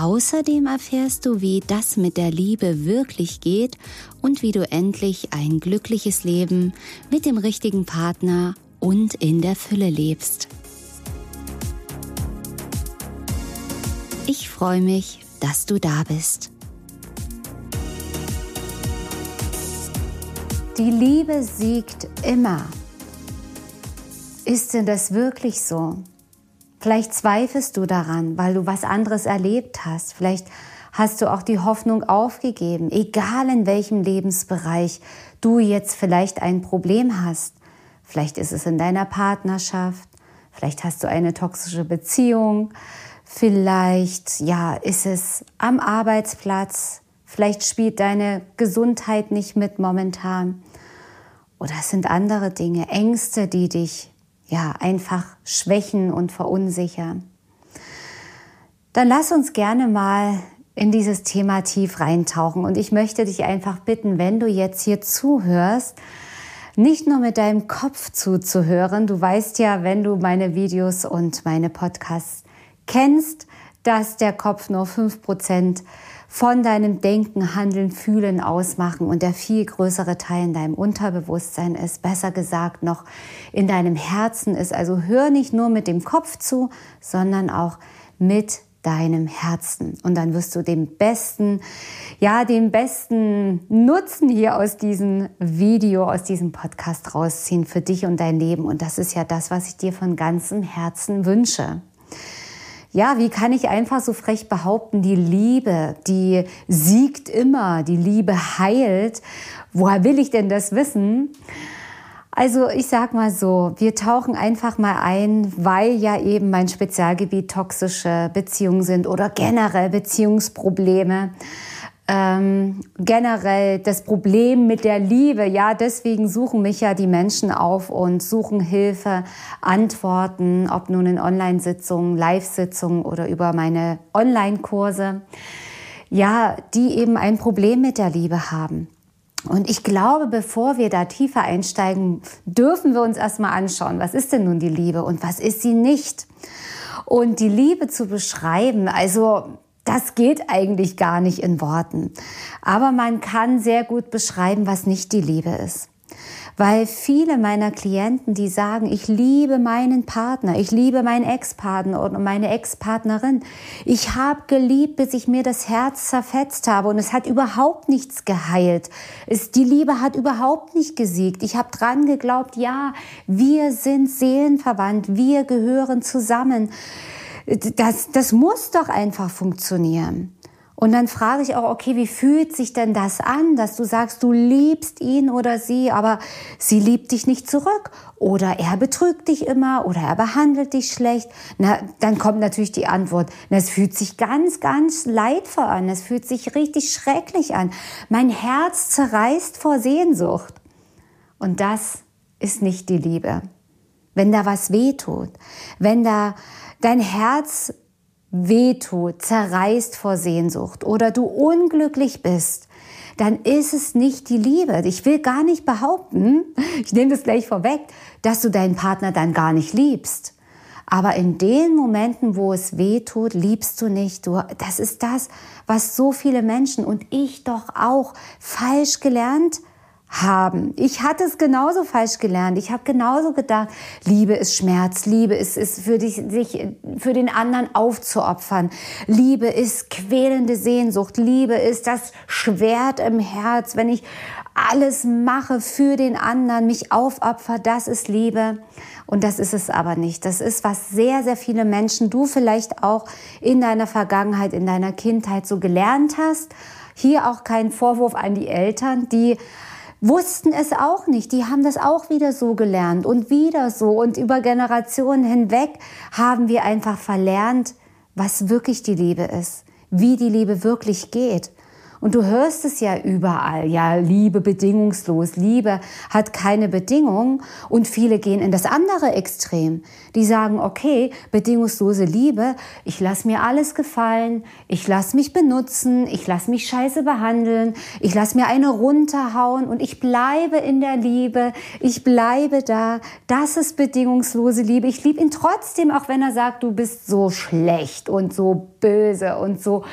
Außerdem erfährst du, wie das mit der Liebe wirklich geht und wie du endlich ein glückliches Leben mit dem richtigen Partner und in der Fülle lebst. Ich freue mich, dass du da bist. Die Liebe siegt immer. Ist denn das wirklich so? Vielleicht zweifelst du daran, weil du was anderes erlebt hast. Vielleicht hast du auch die Hoffnung aufgegeben, egal in welchem Lebensbereich du jetzt vielleicht ein Problem hast. Vielleicht ist es in deiner Partnerschaft, vielleicht hast du eine toxische Beziehung, vielleicht ja, ist es am Arbeitsplatz, vielleicht spielt deine Gesundheit nicht mit momentan. Oder es sind andere Dinge, Ängste, die dich ja, einfach schwächen und verunsichern. Dann lass uns gerne mal in dieses Thema tief reintauchen. Und ich möchte dich einfach bitten, wenn du jetzt hier zuhörst, nicht nur mit deinem Kopf zuzuhören. Du weißt ja, wenn du meine Videos und meine Podcasts kennst, dass der Kopf nur fünf Prozent von deinem Denken, Handeln, Fühlen ausmachen und der viel größere Teil in deinem Unterbewusstsein ist, besser gesagt noch in deinem Herzen ist. Also hör nicht nur mit dem Kopf zu, sondern auch mit deinem Herzen. Und dann wirst du den besten, ja, den besten Nutzen hier aus diesem Video, aus diesem Podcast rausziehen für dich und dein Leben. Und das ist ja das, was ich dir von ganzem Herzen wünsche ja, wie kann ich einfach so frech behaupten, die Liebe, die siegt immer, die Liebe heilt. Woher will ich denn das wissen? Also ich sag mal so, wir tauchen einfach mal ein, weil ja eben mein Spezialgebiet toxische Beziehungen sind oder generell Beziehungsprobleme ähm, generell das Problem mit der Liebe. Ja, deswegen suchen mich ja die Menschen auf und suchen Hilfe, Antworten, ob nun in Online-Sitzungen, Live-Sitzungen oder über meine Online-Kurse. Ja, die eben ein Problem mit der Liebe haben. Und ich glaube, bevor wir da tiefer einsteigen, dürfen wir uns erstmal anschauen, was ist denn nun die Liebe und was ist sie nicht? Und die Liebe zu beschreiben, also das geht eigentlich gar nicht in Worten. Aber man kann sehr gut beschreiben, was nicht die Liebe ist. Weil viele meiner Klienten, die sagen, ich liebe meinen Partner, ich liebe meinen Ex-Partner oder meine Ex-Partnerin. Ich habe geliebt, bis ich mir das Herz zerfetzt habe und es hat überhaupt nichts geheilt. Es, die Liebe hat überhaupt nicht gesiegt. Ich habe dran geglaubt, ja, wir sind seelenverwandt, wir gehören zusammen das, das muss doch einfach funktionieren. Und dann frage ich auch, okay, wie fühlt sich denn das an, dass du sagst, du liebst ihn oder sie, aber sie liebt dich nicht zurück oder er betrügt dich immer oder er behandelt dich schlecht. Na, dann kommt natürlich die Antwort, na, es fühlt sich ganz, ganz leidvoll an, es fühlt sich richtig schrecklich an. Mein Herz zerreißt vor Sehnsucht. Und das ist nicht die Liebe. Wenn da was weh tut, wenn da dein Herz wehtut, zerreißt vor Sehnsucht oder du unglücklich bist, dann ist es nicht die Liebe. Ich will gar nicht behaupten, ich nehme das gleich vorweg, dass du deinen Partner dann gar nicht liebst. Aber in den Momenten, wo es weh tut, liebst du nicht. Du, das ist das, was so viele Menschen und ich doch auch falsch gelernt haben. Ich hatte es genauso falsch gelernt. Ich habe genauso gedacht, Liebe ist Schmerz, Liebe ist, ist für dich, sich für den anderen aufzuopfern. Liebe ist quälende Sehnsucht. Liebe ist das Schwert im Herz, wenn ich alles mache für den anderen, mich aufopfer, das ist Liebe. Und das ist es aber nicht. Das ist, was sehr, sehr viele Menschen, du vielleicht auch in deiner Vergangenheit, in deiner Kindheit so gelernt hast. Hier auch kein Vorwurf an die Eltern, die wussten es auch nicht. Die haben das auch wieder so gelernt und wieder so. Und über Generationen hinweg haben wir einfach verlernt, was wirklich die Liebe ist, wie die Liebe wirklich geht. Und du hörst es ja überall. Ja, Liebe bedingungslos. Liebe hat keine Bedingung. Und viele gehen in das andere Extrem. Die sagen, okay, bedingungslose Liebe, ich lass mir alles gefallen. Ich lass mich benutzen. Ich lass mich scheiße behandeln. Ich lass mir eine runterhauen und ich bleibe in der Liebe. Ich bleibe da. Das ist bedingungslose Liebe. Ich liebe ihn trotzdem, auch wenn er sagt, du bist so schlecht und so böse und so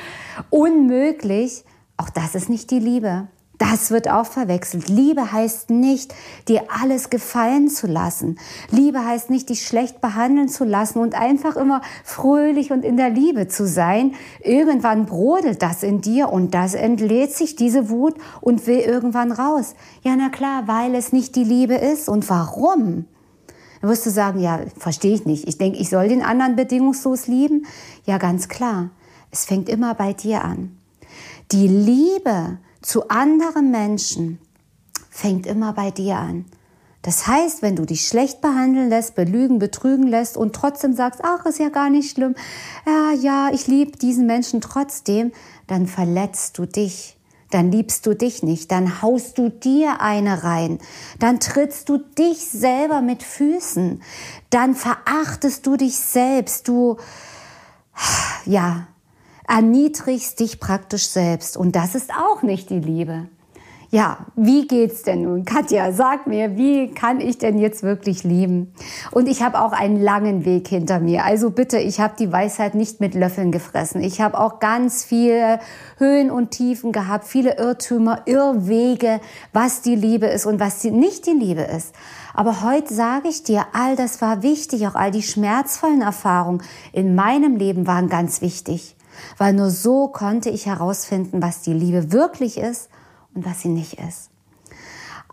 unmöglich. Auch das ist nicht die Liebe. Das wird auch verwechselt. Liebe heißt nicht, dir alles gefallen zu lassen. Liebe heißt nicht, dich schlecht behandeln zu lassen und einfach immer fröhlich und in der Liebe zu sein. Irgendwann brodelt das in dir und das entlädt sich diese Wut und will irgendwann raus. Ja, na klar, weil es nicht die Liebe ist. Und warum? Dann wirst du sagen, ja, verstehe ich nicht. Ich denke, ich soll den anderen bedingungslos lieben. Ja, ganz klar. Es fängt immer bei dir an. Die Liebe zu anderen Menschen fängt immer bei dir an. Das heißt, wenn du dich schlecht behandeln lässt, belügen, betrügen lässt und trotzdem sagst, ach, ist ja gar nicht schlimm, ja, ja, ich liebe diesen Menschen trotzdem, dann verletzt du dich. Dann liebst du dich nicht, dann haust du dir eine rein, dann trittst du dich selber mit Füßen, dann verachtest du dich selbst, du, ja, erniedrigst dich praktisch selbst. Und das ist auch nicht die Liebe. Ja, wie geht's denn nun? Katja, sag mir, wie kann ich denn jetzt wirklich lieben? Und ich habe auch einen langen Weg hinter mir. Also bitte, ich habe die Weisheit nicht mit Löffeln gefressen. Ich habe auch ganz viele Höhen und Tiefen gehabt, viele Irrtümer, Irrwege, was die Liebe ist und was nicht die Liebe ist. Aber heute sage ich dir, all das war wichtig, auch all die schmerzvollen Erfahrungen in meinem Leben waren ganz wichtig weil nur so konnte ich herausfinden, was die Liebe wirklich ist und was sie nicht ist.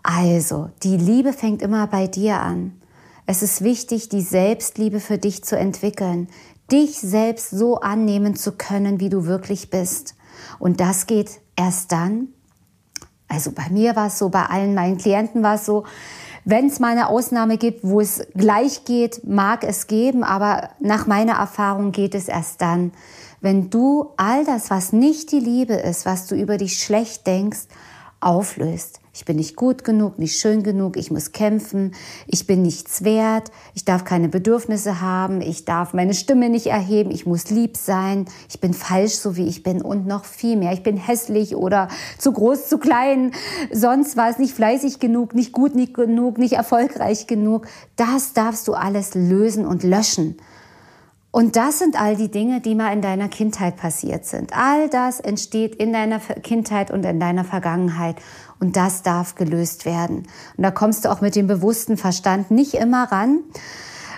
Also, die Liebe fängt immer bei dir an. Es ist wichtig, die Selbstliebe für dich zu entwickeln, dich selbst so annehmen zu können, wie du wirklich bist. Und das geht erst dann, also bei mir war es so, bei allen meinen Klienten war es so, wenn es mal eine Ausnahme gibt, wo es gleich geht, mag es geben, aber nach meiner Erfahrung geht es erst dann, wenn du all das, was nicht die Liebe ist, was du über dich schlecht denkst, auflöst. Ich bin nicht gut genug, nicht schön genug, ich muss kämpfen, ich bin nichts wert, ich darf keine Bedürfnisse haben, ich darf meine Stimme nicht erheben, ich muss lieb sein, ich bin falsch, so wie ich bin und noch viel mehr. Ich bin hässlich oder zu groß, zu klein, sonst war es nicht fleißig genug, nicht gut nicht genug, nicht erfolgreich genug. Das darfst du alles lösen und löschen. Und das sind all die Dinge, die mal in deiner Kindheit passiert sind. All das entsteht in deiner Kindheit und in deiner Vergangenheit. Und das darf gelöst werden. Und da kommst du auch mit dem bewussten Verstand nicht immer ran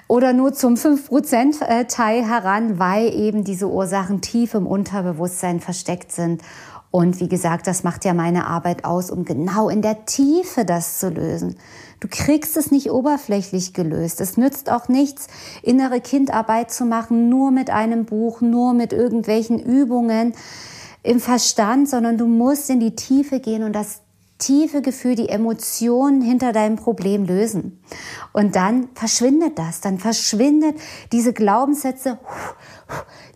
oder nur zum 5% äh, heran, weil eben diese Ursachen tief im Unterbewusstsein versteckt sind. Und wie gesagt, das macht ja meine Arbeit aus, um genau in der Tiefe das zu lösen. Du kriegst es nicht oberflächlich gelöst. Es nützt auch nichts, innere Kindarbeit zu machen, nur mit einem Buch, nur mit irgendwelchen Übungen im Verstand, sondern du musst in die Tiefe gehen und das tiefe Gefühl, die Emotionen hinter deinem Problem lösen. Und dann verschwindet das, dann verschwindet diese Glaubenssätze,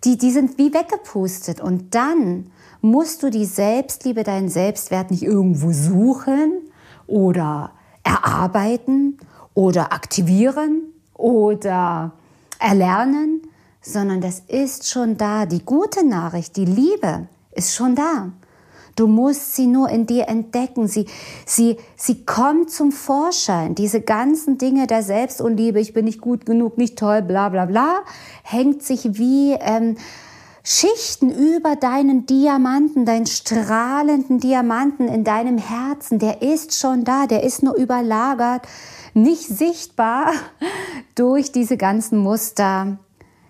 die, die sind wie weggepustet. Und dann musst du die Selbstliebe, deinen Selbstwert nicht irgendwo suchen oder erarbeiten oder aktivieren oder erlernen, sondern das ist schon da. Die gute Nachricht, die Liebe ist schon da. Du musst sie nur in dir entdecken. Sie, sie, sie kommt zum Vorschein. Diese ganzen Dinge der Selbstunliebe, ich bin nicht gut genug, nicht toll, bla bla bla, hängt sich wie ähm, Schichten über deinen Diamanten, deinen strahlenden Diamanten in deinem Herzen, der ist schon da, der ist nur überlagert, nicht sichtbar durch diese ganzen Muster,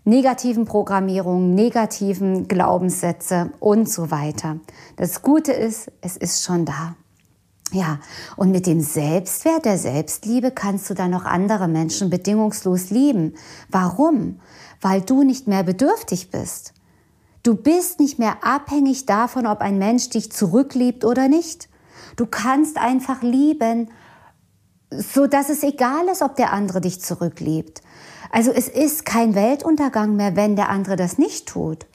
negativen Programmierungen, negativen Glaubenssätze und so weiter. Das Gute ist, es ist schon da. Ja, und mit dem Selbstwert, der Selbstliebe kannst du dann noch andere Menschen bedingungslos lieben. Warum? Weil du nicht mehr bedürftig bist. Du bist nicht mehr abhängig davon, ob ein Mensch dich zurückliebt oder nicht. Du kannst einfach lieben, so dass es egal ist, ob der andere dich zurückliebt. Also es ist kein Weltuntergang mehr, wenn der andere das nicht tut.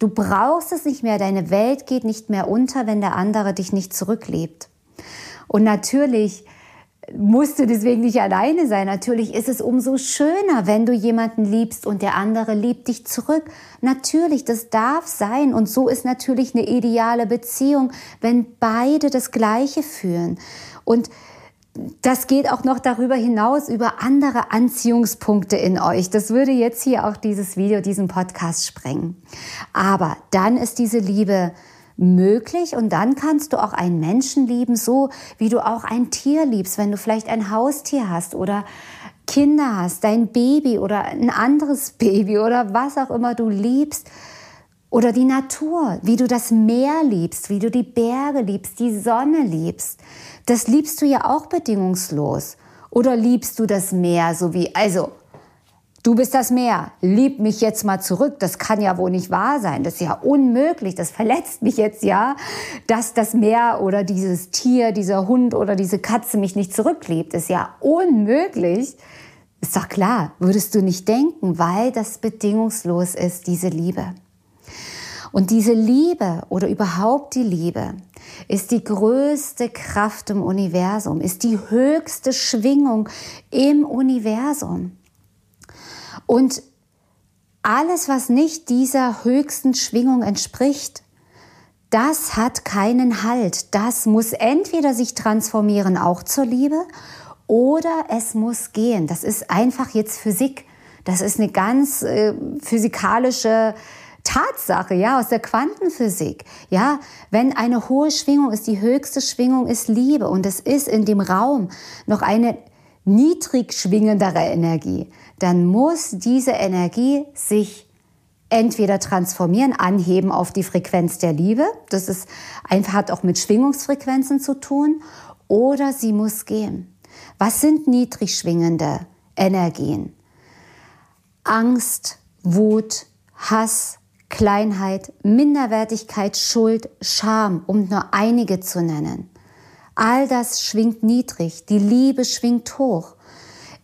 Du brauchst es nicht mehr. Deine Welt geht nicht mehr unter, wenn der andere dich nicht zurücklebt. Und natürlich musst du deswegen nicht alleine sein. Natürlich ist es umso schöner, wenn du jemanden liebst und der andere liebt dich zurück. Natürlich, das darf sein. Und so ist natürlich eine ideale Beziehung, wenn beide das Gleiche fühlen. Und das geht auch noch darüber hinaus über andere Anziehungspunkte in euch. Das würde jetzt hier auch dieses Video, diesen Podcast sprengen. Aber dann ist diese Liebe möglich und dann kannst du auch einen Menschen lieben, so wie du auch ein Tier liebst, wenn du vielleicht ein Haustier hast oder Kinder hast, dein Baby oder ein anderes Baby oder was auch immer du liebst. Oder die Natur, wie du das Meer liebst, wie du die Berge liebst, die Sonne liebst. Das liebst du ja auch bedingungslos. Oder liebst du das Meer so wie, also, du bist das Meer, lieb mich jetzt mal zurück. Das kann ja wohl nicht wahr sein. Das ist ja unmöglich. Das verletzt mich jetzt ja, dass das Meer oder dieses Tier, dieser Hund oder diese Katze mich nicht zurückliebt. Ist ja unmöglich. Ist doch klar, würdest du nicht denken, weil das bedingungslos ist, diese Liebe. Und diese Liebe oder überhaupt die Liebe ist die größte Kraft im Universum, ist die höchste Schwingung im Universum. Und alles, was nicht dieser höchsten Schwingung entspricht, das hat keinen Halt. Das muss entweder sich transformieren auch zur Liebe oder es muss gehen. Das ist einfach jetzt Physik. Das ist eine ganz äh, physikalische Tatsache, ja, aus der Quantenphysik. Ja, wenn eine hohe Schwingung ist, die höchste Schwingung ist Liebe und es ist in dem Raum noch eine niedrig schwingendere Energie, dann muss diese Energie sich entweder transformieren, anheben auf die Frequenz der Liebe, das ist einfach hat auch mit Schwingungsfrequenzen zu tun, oder sie muss gehen. Was sind niedrig schwingende Energien? Angst, Wut, Hass, Kleinheit, Minderwertigkeit, Schuld, Scham, um nur einige zu nennen. All das schwingt niedrig, die Liebe schwingt hoch.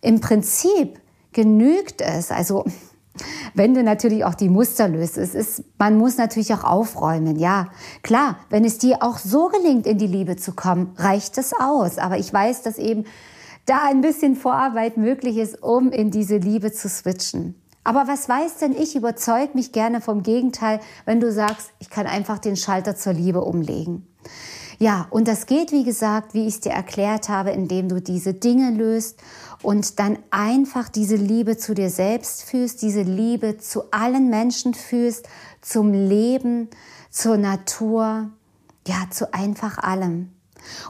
Im Prinzip genügt es, also wenn du natürlich auch die Muster löst, es ist, man muss natürlich auch aufräumen, ja. Klar, wenn es dir auch so gelingt, in die Liebe zu kommen, reicht es aus. Aber ich weiß, dass eben da ein bisschen Vorarbeit möglich ist, um in diese Liebe zu switchen. Aber was weiß denn ich? Überzeug mich gerne vom Gegenteil, wenn du sagst, ich kann einfach den Schalter zur Liebe umlegen. Ja, und das geht, wie gesagt, wie ich es dir erklärt habe, indem du diese Dinge löst und dann einfach diese Liebe zu dir selbst fühlst, diese Liebe zu allen Menschen fühlst, zum Leben, zur Natur, ja, zu einfach allem.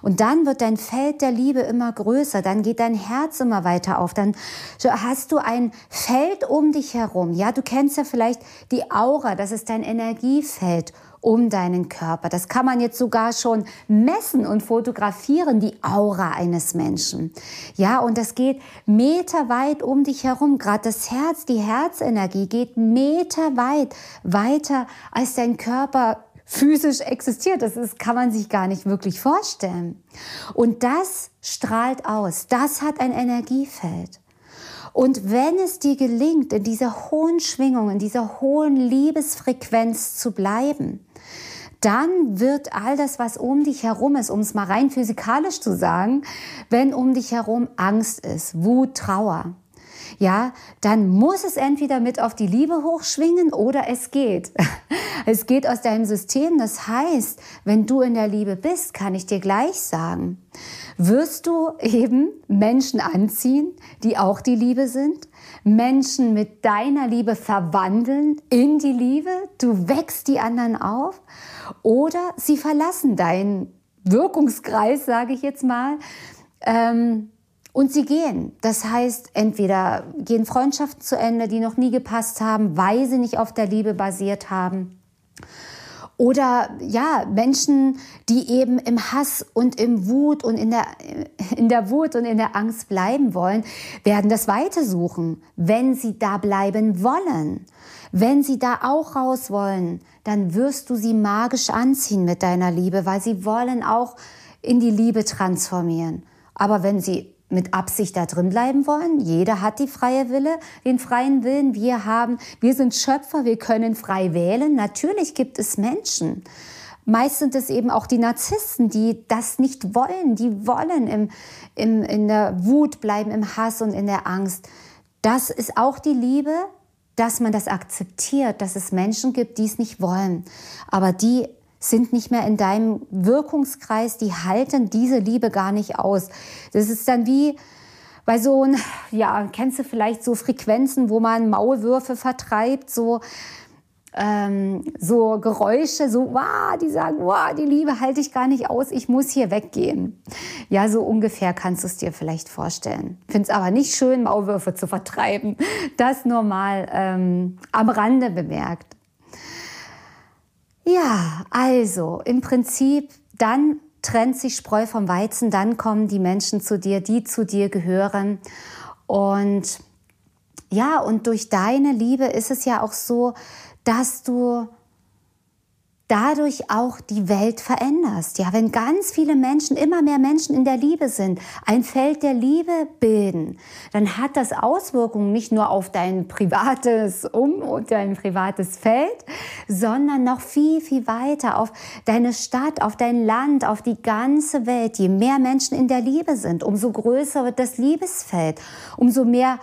Und dann wird dein Feld der Liebe immer größer, dann geht dein Herz immer weiter auf, dann hast du ein Feld um dich herum. Ja, du kennst ja vielleicht die Aura, das ist dein Energiefeld um deinen Körper. Das kann man jetzt sogar schon messen und fotografieren, die Aura eines Menschen. Ja, und das geht meterweit um dich herum. Gerade das Herz, die Herzenergie geht meterweit weiter als dein Körper physisch existiert. Das ist, kann man sich gar nicht wirklich vorstellen. Und das strahlt aus. Das hat ein Energiefeld. Und wenn es dir gelingt, in dieser hohen Schwingung, in dieser hohen Liebesfrequenz zu bleiben, dann wird all das, was um dich herum ist, um es mal rein physikalisch zu sagen, wenn um dich herum Angst ist, Wut, Trauer, ja, dann muss es entweder mit auf die Liebe hochschwingen oder es geht. Es geht aus deinem System. Das heißt, wenn du in der Liebe bist, kann ich dir gleich sagen, wirst du eben Menschen anziehen, die auch die Liebe sind, Menschen mit deiner Liebe verwandeln in die Liebe, du wächst die anderen auf oder sie verlassen deinen Wirkungskreis, sage ich jetzt mal. Ähm, und sie gehen. Das heißt, entweder gehen Freundschaften zu Ende, die noch nie gepasst haben, weil sie nicht auf der Liebe basiert haben. Oder ja, Menschen, die eben im Hass und im Wut und in der, in der Wut und in der Angst bleiben wollen, werden das weitersuchen, wenn sie da bleiben wollen. Wenn sie da auch raus wollen, dann wirst du sie magisch anziehen mit deiner Liebe, weil sie wollen auch in die Liebe transformieren. Aber wenn sie mit Absicht da drin bleiben wollen. Jeder hat die freie Wille, den freien Willen. Wir haben, wir sind Schöpfer, wir können frei wählen. Natürlich gibt es Menschen. Meist sind es eben auch die Narzissten, die das nicht wollen. Die wollen im, im, in der Wut bleiben, im Hass und in der Angst. Das ist auch die Liebe, dass man das akzeptiert, dass es Menschen gibt, die es nicht wollen. Aber die sind nicht mehr in deinem Wirkungskreis, die halten diese Liebe gar nicht aus. Das ist dann wie bei so ein, ja, kennst du vielleicht so Frequenzen, wo man Maulwürfe vertreibt, so, ähm, so Geräusche, so, wow, die sagen, wow, die Liebe halte ich gar nicht aus, ich muss hier weggehen. Ja, so ungefähr kannst du es dir vielleicht vorstellen. Finde es aber nicht schön, Maulwürfe zu vertreiben. Das nur mal ähm, am Rande bemerkt. Also im Prinzip dann trennt sich Spreu vom Weizen, dann kommen die Menschen zu dir, die zu dir gehören. Und ja, und durch deine Liebe ist es ja auch so, dass du dadurch auch die Welt veränderst. Ja, wenn ganz viele Menschen, immer mehr Menschen in der Liebe sind, ein Feld der Liebe bilden, dann hat das Auswirkungen nicht nur auf dein privates Um und dein privates Feld, sondern noch viel, viel weiter auf deine Stadt, auf dein Land, auf die ganze Welt. Je mehr Menschen in der Liebe sind, umso größer wird das Liebesfeld, umso mehr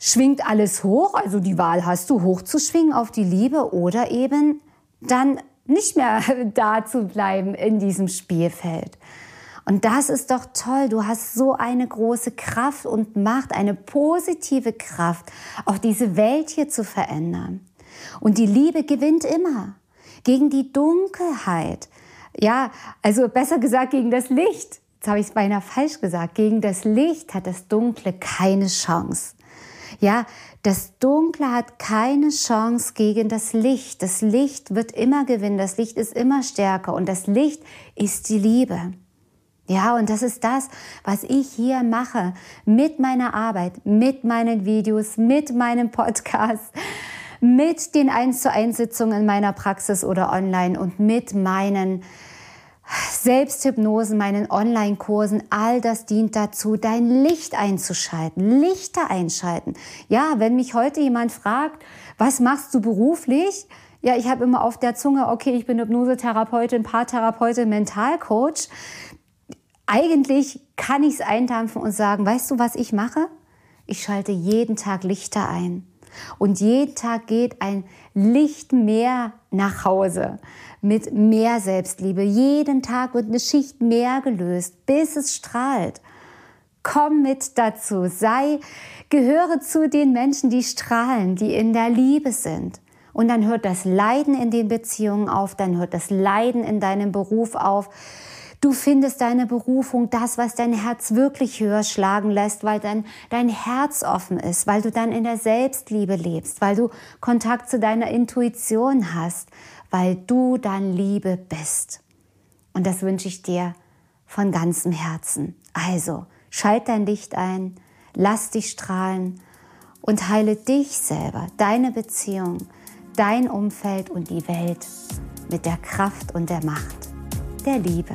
schwingt alles hoch, also die Wahl hast du, hochzuschwingen auf die Liebe oder eben dann nicht mehr da zu bleiben in diesem Spielfeld. Und das ist doch toll. Du hast so eine große Kraft und Macht, eine positive Kraft, auch diese Welt hier zu verändern. Und die Liebe gewinnt immer gegen die Dunkelheit. Ja, also besser gesagt gegen das Licht. Jetzt habe ich es beinahe falsch gesagt. Gegen das Licht hat das Dunkle keine Chance. Ja, das Dunkle hat keine Chance gegen das Licht. Das Licht wird immer gewinnen. Das Licht ist immer stärker. Und das Licht ist die Liebe. Ja, und das ist das, was ich hier mache mit meiner Arbeit, mit meinen Videos, mit meinem Podcast, mit den 1 zu 1 Sitzungen in meiner Praxis oder online und mit meinen Selbsthypnosen, meinen Online-Kursen, all das dient dazu, dein Licht einzuschalten, Lichter einschalten. Ja, wenn mich heute jemand fragt, was machst du beruflich? Ja, ich habe immer auf der Zunge, okay, ich bin Hypnosetherapeutin, Paartherapeutin, Mentalcoach. Eigentlich kann ich es eindampfen und sagen, weißt du, was ich mache? Ich schalte jeden Tag Lichter ein. Und jeden Tag geht ein Licht mehr nach Hause mit mehr Selbstliebe. Jeden Tag wird eine Schicht mehr gelöst, bis es strahlt. Komm mit dazu, sei, gehöre zu den Menschen, die strahlen, die in der Liebe sind. Und dann hört das Leiden in den Beziehungen auf, dann hört das Leiden in deinem Beruf auf. Du findest deine Berufung, das, was dein Herz wirklich höher schlagen lässt, weil dann dein Herz offen ist, weil du dann in der Selbstliebe lebst, weil du Kontakt zu deiner Intuition hast, weil du dann Liebe bist. Und das wünsche ich dir von ganzem Herzen. Also, schalt dein Licht ein, lass dich strahlen und heile dich selber, deine Beziehung, dein Umfeld und die Welt mit der Kraft und der Macht der Liebe.